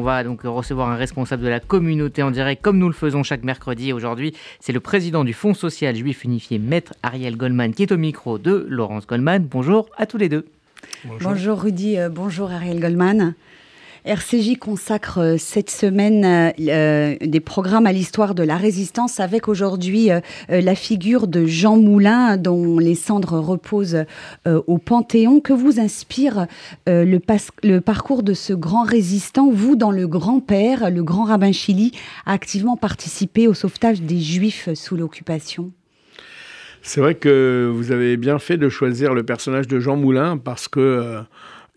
On va donc recevoir un responsable de la communauté en direct, comme nous le faisons chaque mercredi. Aujourd'hui, c'est le président du Fonds social juif unifié, Maître Ariel Goldman, qui est au micro de Laurence Goldman. Bonjour à tous les deux. Bonjour, bonjour Rudy, euh, bonjour Ariel Goldman. RCJ consacre euh, cette semaine euh, euh, des programmes à l'histoire de la résistance avec aujourd'hui la figure de Jean Moulin dont les cendres reposent au Panthéon. Que vous inspire le, parcours de ce grand résistant Vous, dans le grand-père, le grand rabbin Chili, a activement participé au sauvetage des Juifs sous l'occupation? C'est vrai que vous avez bien fait de choisir le personnage de Jean Moulin parce que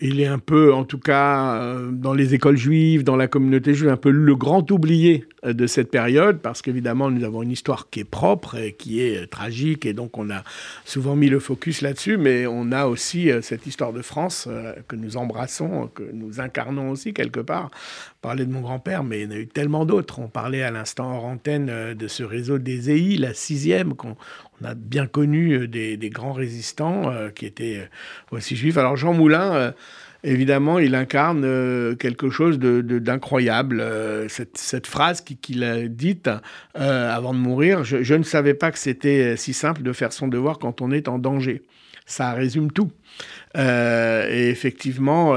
il est un peu, en tout cas, euh, dans les écoles juives, dans la communauté juive, un peu le grand oublié euh, de cette période, parce qu'évidemment, nous avons une histoire qui est propre et qui est euh, tragique, et donc on a souvent mis le focus là-dessus, mais on a aussi cette histoire de France que nous embrassons, que nous incarnons aussi quelque part. Parler de mon grand-père, mais il y en a eu tellement d'autres. On parlait à l'instant hors antenne de ce réseau des EI, la sixième, qu'on on a bien connu des, grands résistants qui étaient aussi juifs. Alors Jean Moulin évidemment, il incarne euh, quelque chose d'incroyable. Euh, cette, phrase qu'il a dite euh, avant de mourir, je, ne savais pas que c'était si simple de faire son devoir quand on est en danger. Ça résume tout. et effectivement,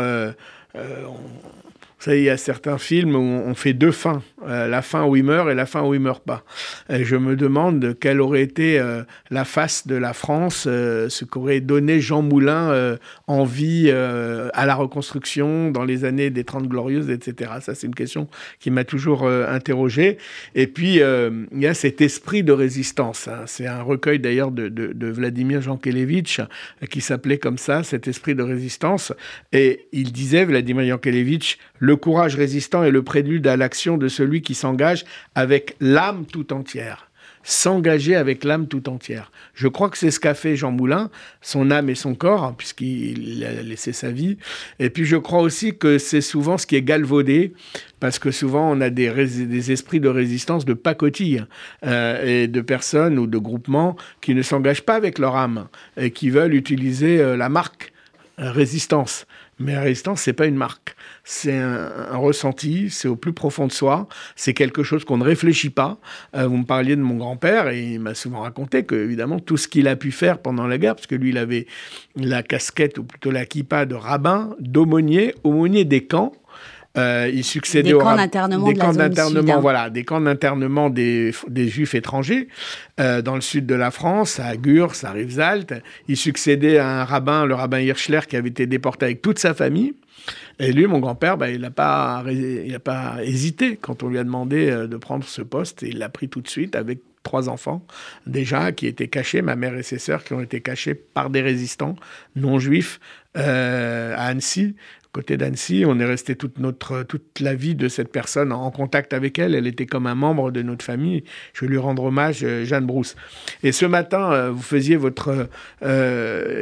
il y a certains films où on fait deux fins, euh, la fin où il meurt et la fin où il meurt pas. Et je me demande quelle aurait été euh, la face de la France, euh, ce qu'aurait donné Jean Moulin envie à la reconstruction dans les années des Trente Glorieuses, etc. Ça, c'est une question qui m'a toujours interrogé. Et puis, il y a cet esprit de résistance. Hein. C'est un recueil d'ailleurs de, de, Vladimir Jankelevitch qui s'appelait comme ça, cet esprit de résistance. Et il disait, Vladimir Jankelevitch, le courage résistant est le prélude à l'action de celui qui s'engage avec l'âme tout entière. S'engager avec l'âme tout entière. Je crois que c'est ce qu'a fait Jean Moulin, son âme et son corps, hein, puisqu'il a laissé sa vie. Et puis je crois aussi que c'est souvent ce qui est galvaudé, parce que souvent on a des, des esprits de résistance de pacotille euh, et de personnes ou de groupements qui ne s'engagent pas avec leur âme et qui veulent utiliser euh, la marque euh, résistance. Mais la résistance, c'est pas une marque. C'est un, ressenti, c'est au plus profond de soi. C'est quelque chose qu'on ne réfléchit pas. Euh, vous me parliez de mon grand-père et il m'a souvent raconté que, évidemment, tout ce qu'il a pu faire pendant la guerre, parce que lui, il avait la casquette, ou plutôt la kippa de rabbin, d'aumônier, aumônier des camps. Euh, il succédait des camps d'internement, des camps d'internement, voilà, des camps d'internement des, des, juifs étrangers euh, dans le sud de la France, à Gurs, à Rivesaltes. Il succédait à un rabbin, le rabbin Hirschler, qui avait été déporté avec toute sa famille. Et lui, mon grand-père, bah, il n'a pas, il pas hésité quand on lui a demandé euh, de prendre ce poste. Et il l'a pris tout de suite avec trois enfants déjà qui étaient cachés, ma mère et ses sœurs qui ont été cachés par des résistants non juifs euh, à Annecy côté d'Annecy. On est resté toute, notre, toute la vie de cette personne en contact avec elle. Elle était comme un membre de notre famille. Je veux lui rendre hommage, euh, Jeanne Brousse. Et ce matin, euh, vous faisiez votre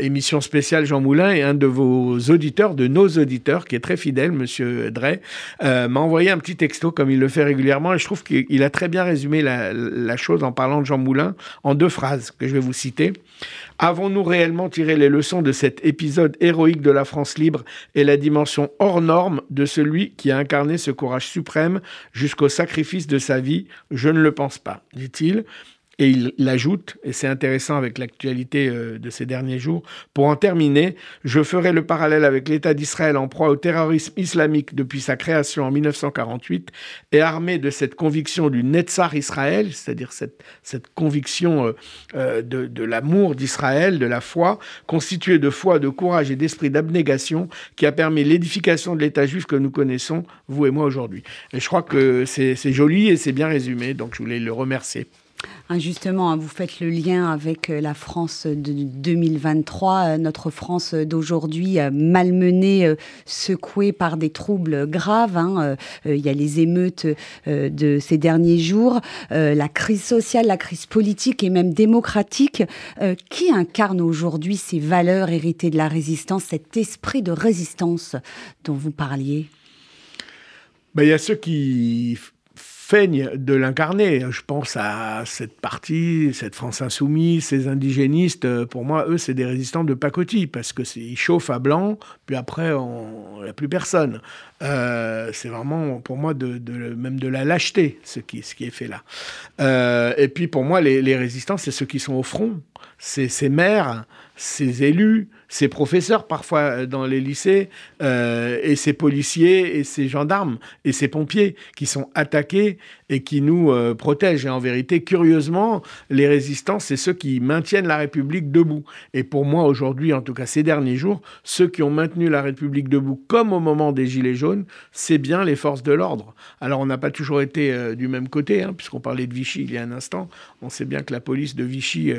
émission spéciale Jean Moulin et un de vos auditeurs, de nos auditeurs, qui est très fidèle, Monsieur Drey, m'a envoyé un petit texto comme il le fait régulièrement. Et je trouve qu'il a très bien résumé la chose en parlant de Jean Moulin en deux phrases que je vais vous citer. Avons-nous réellement tiré les leçons de cet épisode héroïque de la France libre et la dimension hors norme de celui qui a incarné ce courage suprême jusqu'au sacrifice de sa vie? Je ne le pense pas, dit-il. Et il, ajoute, et c'est intéressant avec l'actualité euh, de ces derniers jours, pour en terminer, je ferai le parallèle avec l'État d'Israël en proie au terrorisme islamique depuis sa création en 1948 et armé de cette conviction du Netzar Israël, c'est-à-dire cette, cette conviction euh, euh, de, de l'amour d'Israël, de la foi, constituée de foi, de courage et d'esprit d'abnégation qui a permis l'édification de l'État juif que nous connaissons, vous et moi aujourd'hui. Et je crois que c'est joli et c'est bien résumé, donc je voulais le remercier. Hein, justement, hein, vous faites le lien avec euh, la France de 2023, euh, notre France d'aujourd'hui euh, malmenée, secouée par des troubles graves. Hein, il y a les émeutes de ces derniers jours, la crise sociale, la crise politique et même démocratique. Qui incarne aujourd'hui ces valeurs héritées de la résistance, cet esprit de résistance dont vous parliez? Ben, Il y a ceux qui de l'incarner. Je pense à cette partie, cette France insoumise, ces indigénistes. Pour moi, eux, c'est des résistants de pacotille parce que ils chauffent à blanc, puis après, il n'y a plus personne. Euh, c'est vraiment, pour moi, de, même de la lâcheté, ce qui, ce qui est fait là. Euh, et puis, pour moi, les, les résistants, c'est ceux qui sont au front. C'est ces maires, ces élus, ces professeurs parfois euh, dans les lycées, euh, et ces policiers, et ces gendarmes, et ces pompiers qui sont attaqués et qui nous euh, protègent. Et en vérité, curieusement, les résistants, c'est ceux qui maintiennent la République debout. Et pour moi, aujourd'hui, en tout cas ces derniers jours, ceux qui ont maintenu la République debout, comme au moment des Gilets jaunes, c'est bien les forces de l'ordre. Alors on n'a pas toujours été du même côté, hein, puisqu'on parlait de Vichy il y a un instant. On sait bien que la police de Vichy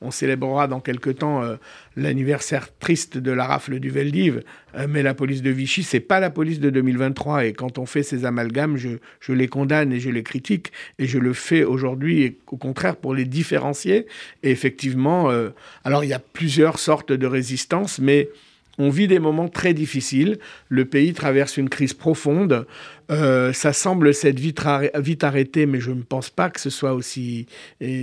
on célébrera dans quelques temps euh, l'anniversaire triste de la rafle du Veldiv, euh, mais la police de Vichy, c'est pas la police de 2023. Et quand on fait ces amalgames, je, les condamne et je les critique. Et je le fais aujourd'hui, au contraire, pour les différencier. Et effectivement, euh, alors il y a plusieurs sortes de résistances, mais on vit des moments très difficiles. Le pays traverse une crise profonde. Euh, ça semble s'être vite, arrêté, mais je ne pense pas que ce soit aussi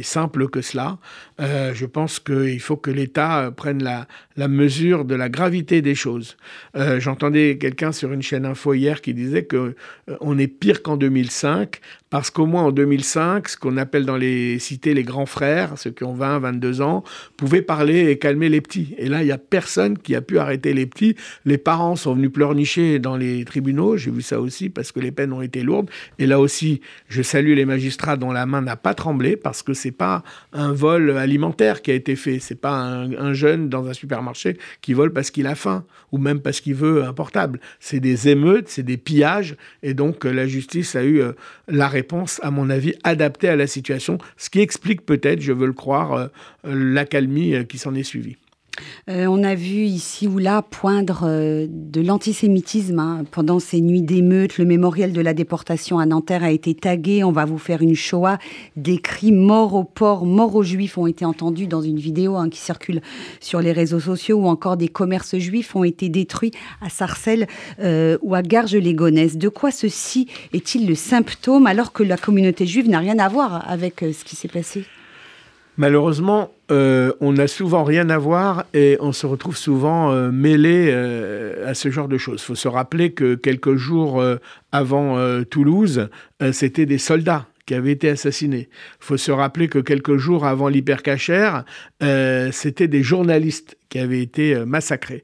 simple que cela. Euh, je pense qu'il faut que l'État prenne la, mesure de la gravité des choses. Euh, j'entendais quelqu'un sur une chaîne info hier qui disait que on est pire qu'en 2005 parce qu'au moins en 2005, ce qu'on appelle dans les cités les grands frères, ceux qui ont 20, 22 ans, pouvaient parler et calmer les petits. Et là, il n'y a personne qui a pu arrêter les petits. Les parents sont venus pleurnicher dans les tribunaux. J'ai vu ça aussi parce que les peines ont été lourdes. Et là aussi, je salue les magistrats dont la main n'a pas tremblé parce que c'est pas un vol alimentaire qui a été fait. C'est pas un, jeune dans un supermarché qui vole parce qu'il a faim ou même parce qu'il veut un portable. C'est des émeutes, c'est des pillages. Et donc, la justice a eu euh, la réponse, à mon avis, adaptée à la situation, ce qui explique peut-être, je veux le croire, euh, l'accalmie euh, qui s'en est suivie. Euh, on a vu ici ou là poindre euh, de l'antisémitisme hein. pendant ces nuits d'émeutes. Le mémorial de la déportation à Nanterre a été tagué. On va vous faire une Shoah. Des cris mort aux porcs, mort aux juifs ont été entendus dans une vidéo hein, qui circule sur les réseaux sociaux ou encore des commerces juifs ont été détruits à Sarcelles euh, ou à Garges-les-Gonesse. De quoi ceci est-il le symptôme alors que la communauté juive n'a rien à voir avec ce qui s'est passé? Malheureusement, euh, on n'a souvent rien à voir et on se retrouve souvent euh, mêlé euh, à ce genre de choses. Il faut se rappeler que quelques jours avant Toulouse, c'était des soldats qui avaient été assassinés. Il faut se rappeler que quelques jours avant l'hypercachère, c'était des journalistes qui avaient été euh, massacrés.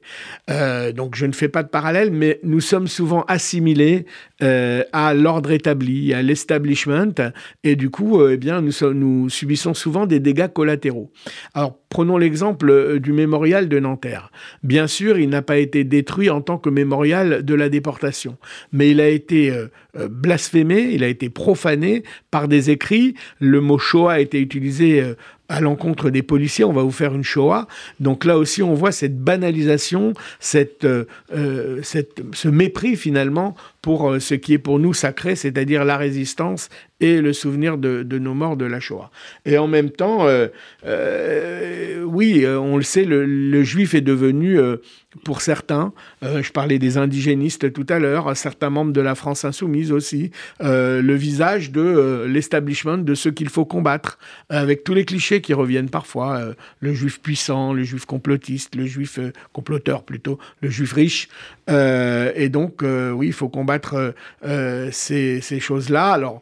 Euh, donc je ne fais pas de parallèle, mais nous sommes souvent assimilés euh, à l'ordre établi, à l'establishment, et du coup, eh bien, nous subissons souvent des dégâts collatéraux. Alors prenons l'exemple du mémorial de Nanterre. Bien sûr, il n'a pas été détruit en tant que mémorial de la déportation, mais il a été blasphémé, il a été profané par des écrits. Le mot Shoah a été utilisé à l'encontre des policiers, on va vous faire une Shoah. Donc là aussi, on voit cette banalisation, cette, euh, euh, cette ce mépris finalement pour euh, ce qui est pour nous sacré, c'est-à-dire la résistance et le souvenir de, nos morts de la Shoah. Et en même temps, oui, on le sait, le, juif est devenu, pour certains, je parlais des indigénistes tout à l'heure, certains membres de la France insoumise aussi, le visage de l'establishment, de ce qu'il faut combattre, avec tous les clichés qui reviennent parfois, euh, le juif puissant, le juif complotiste, le juif euh, comploteur plutôt, le juif riche. Euh, et donc, oui, il faut combattre ces, ces choses-là. Alors,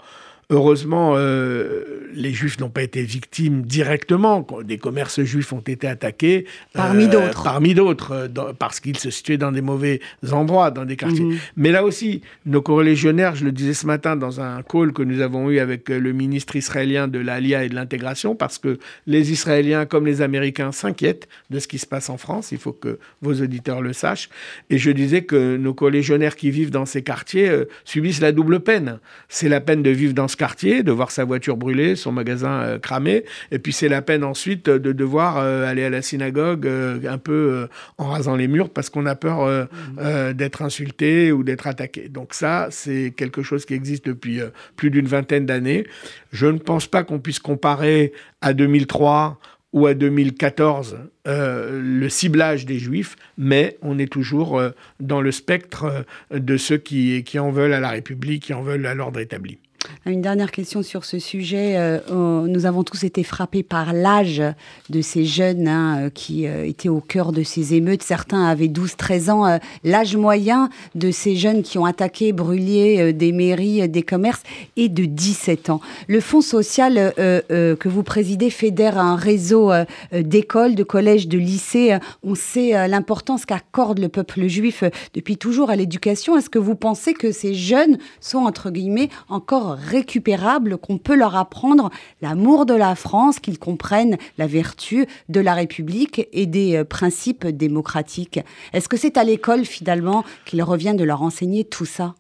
Heureusement, euh, les Juifs n'ont pas été victimes directement. Des commerces juifs ont été attaqués. Parmi euh, d'autres. Parmi d'autres, euh, parce qu'ils se situaient dans des mauvais endroits, dans des quartiers. Mhm. Mais là aussi, nos corélégionnaires, je le disais ce matin dans un call que nous avons eu avec le ministre israélien de l'ALIA et de l'intégration, parce que les Israéliens comme les Américains s'inquiètent de ce qui se passe en France. Il faut que vos auditeurs le sachent. Et je disais que nos collégionnaires qui vivent dans ces quartiers subissent la double peine. C'est la peine de vivre dans ce quartier, de voir sa voiture brûler, son magasin euh, cramé. Et puis c'est la peine ensuite de devoir euh, aller à la synagogue euh, un peu en rasant les murs parce qu'on a peur mmh. d'être insulté ou d'être attaqué. Donc ça, c'est quelque chose qui existe depuis plus d'une vingtaine d'années. Je ne pense pas qu'on puisse comparer à 2003 ou à 2014 le ciblage des juifs, mais on est toujours dans le spectre de ceux qui, qui en veulent à la République, qui en veulent à l'ordre établi. Une dernière question sur ce sujet. Euh, nous avons tous été frappés par l'âge de ces jeunes hein, euh, qui euh, étaient au cœur de ces émeutes. Certains avaient 12-13 ans. l'âge moyen de ces jeunes qui ont attaqué, brûlé des mairies, des commerces est de 17 ans. Le Fonds social que vous présidez fédère un réseau d'écoles, de collèges, de lycées. On sait l'importance qu'accorde le peuple juif depuis toujours à l'éducation. Est-ce que vous pensez que ces jeunes sont, entre guillemets, encore récupérable, qu'on peut leur apprendre l'amour de la France, qu'ils comprennent la vertu de la République et des euh, principes démocratiques. Est-ce que c'est à l'école finalement qu'il revient de leur enseigner tout ça?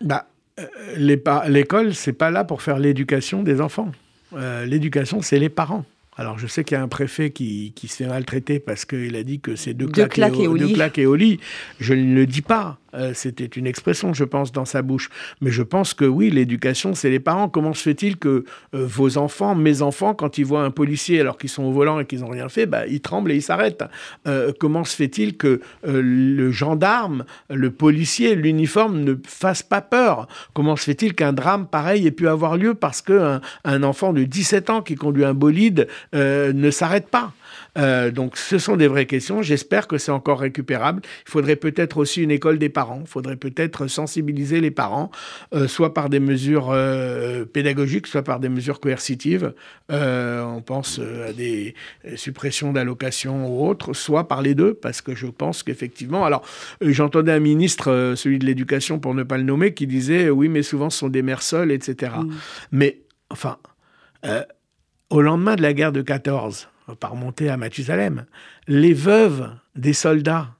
Bah, euh, L'école, c'est pas là pour faire l'éducation des enfants. Euh, l'éducation, c'est les parents. Alors, je sais qu'il y a un préfet qui, qui se fait maltraiter parce qu'il a dit que c'est deux, claques, et, au, deux claques et au lit. Je ne le dis pas. Euh, c'était une expression, je pense, dans sa bouche. Mais je pense que oui, l'éducation, c'est les parents. Comment se fait-il que euh, vos enfants, mes enfants, quand ils voient un policier alors qu'ils sont au volant et qu'ils n'ont rien fait, bah, ils tremblent et ils s'arrêtent euh, Comment se fait-il que le gendarme, le policier, l'uniforme ne fasse pas peur? Comment se fait-il qu'un drame pareil ait pu avoir lieu parce qu'un un enfant de 17 ans qui conduit un bolide ne s'arrête pas? Euh, donc ce sont des vraies questions. J'espère que c'est encore récupérable. Il faudrait peut-être aussi une école des parents. Il faudrait peut-être sensibiliser les parents, euh, soit par des mesures euh, pédagogiques, soit par des mesures coercitives. on pense à des suppressions d'allocations ou autres, soit par les deux, parce que je pense qu'effectivement... Alors, j'entendais un ministre, celui de l'éducation pour ne pas le nommer, qui disait, oui, mais souvent ce sont des mères seules, etc. Mmh. Mais, enfin, au lendemain de la guerre de 14, par remonter à Mathusalem. Les veuves des soldats,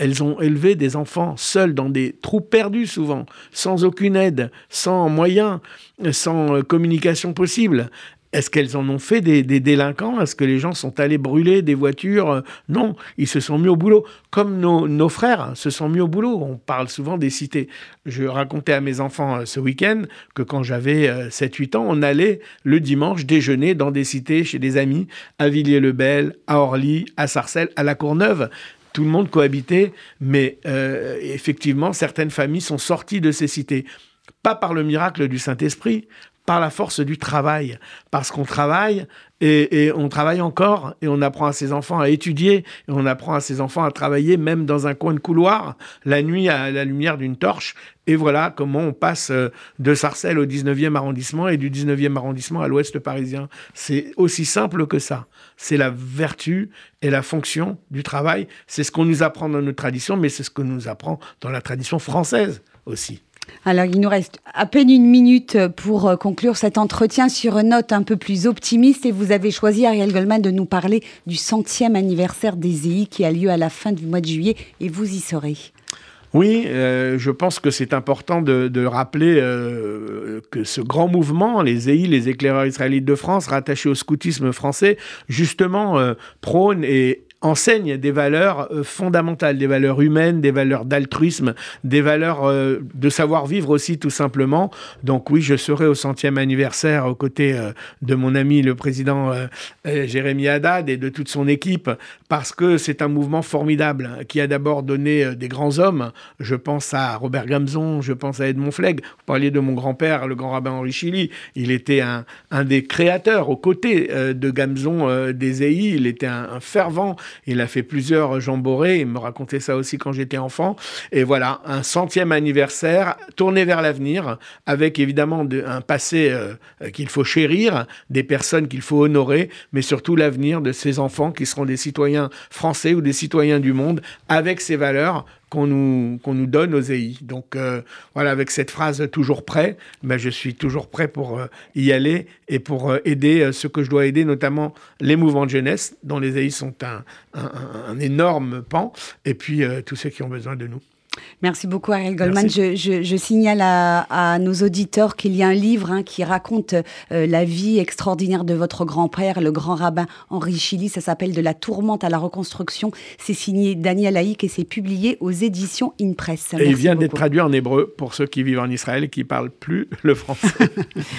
elles ont élevé des enfants seuls dans des trous perdus souvent, sans aucune aide, sans moyens, sans euh, communication possible. Est-ce qu'elles en ont fait des, délinquants? Est-ce que les gens sont allés brûler des voitures? Non, ils se sont mis au boulot. Comme nos, frères se sont mis au boulot. On parle souvent des cités. Je racontais à mes enfants euh, ce week-end que quand j'avais 7-8 euh, ans, on allait le dimanche déjeuner dans des cités chez des amis, à Villiers-le-Bel, à Orly, à Sarcelles, à La Courneuve tout le monde cohabitait, mais euh, effectivement, certaines familles sont sorties de ces cités. Pas par le miracle du Saint-Esprit, par la force du travail, parce qu'on travaille et, on travaille encore et on apprend à ses enfants à étudier et on apprend à ses enfants à travailler même dans un coin de couloir la nuit à la lumière d'une torche. Et voilà comment on passe euh, de Sarcelles au 19e arrondissement et du 19e arrondissement à l'ouest parisien. C'est aussi simple que ça. C'est la vertu et la fonction du travail. C'est ce qu'on nous apprend dans notre tradition, mais c'est ce que nous apprend dans la tradition française aussi. Alors, il nous reste à peine une minute pour euh, conclure cet entretien sur une note un peu plus optimiste. Et vous avez choisi, Ariel Goldman, de nous parler du centième anniversaire des EI qui a lieu à la fin du mois de juillet. Et vous y serez. Oui, euh, je pense que c'est important de, rappeler euh, que ce grand mouvement, les EI, les éclaireurs israélites de France, rattachés au scoutisme français, justement prône et enseigne des valeurs euh, fondamentales, des valeurs humaines, des valeurs d'altruisme, des valeurs euh, de savoir-vivre aussi tout simplement. Donc oui, je serai au centième anniversaire aux côtés euh, de mon ami le président Jérémy Haddad et de toute son équipe parce que c'est un mouvement formidable hein, qui a d'abord donné des grands hommes. Je pense à Robert Gamzon, je pense à Edmond Flegg. Vous parliez de mon grand-père, le grand rabbin Henri Chili. Il était un, des créateurs aux côtés de Gamzon des EI. Il était un fervent il a fait plusieurs Jean Boré. Il me racontait ça aussi quand j'étais enfant. Et voilà, un centième anniversaire tourné vers l'avenir, avec évidemment un passé euh, qu'il faut chérir, des personnes qu'il faut honorer, mais surtout l'avenir de ces enfants qui seront des citoyens français ou des citoyens du monde avec ces valeurs qu'on nous, qu'on nous donne aux EI. Donc euh, voilà, avec cette phrase toujours prêt, ben, je suis toujours prêt pour euh, y aller et pour euh, aider ce que je dois aider, notamment les mouvements de jeunesse, dont les EI sont un, un énorme pan, et puis tous ceux qui ont besoin de nous. Merci beaucoup, Ariel Goldman. Je, signale à, nos auditeurs qu'il y a un livre hein, qui raconte euh, la vie extraordinaire de votre grand-père, le grand rabbin Henri Chili. Ça s'appelle De la tourmente à la reconstruction. C'est signé Daniel Haïk et c'est publié aux éditions InPress. et il vient d'être traduit en hébreu pour ceux qui vivent en Israël et qui parlent plus le français.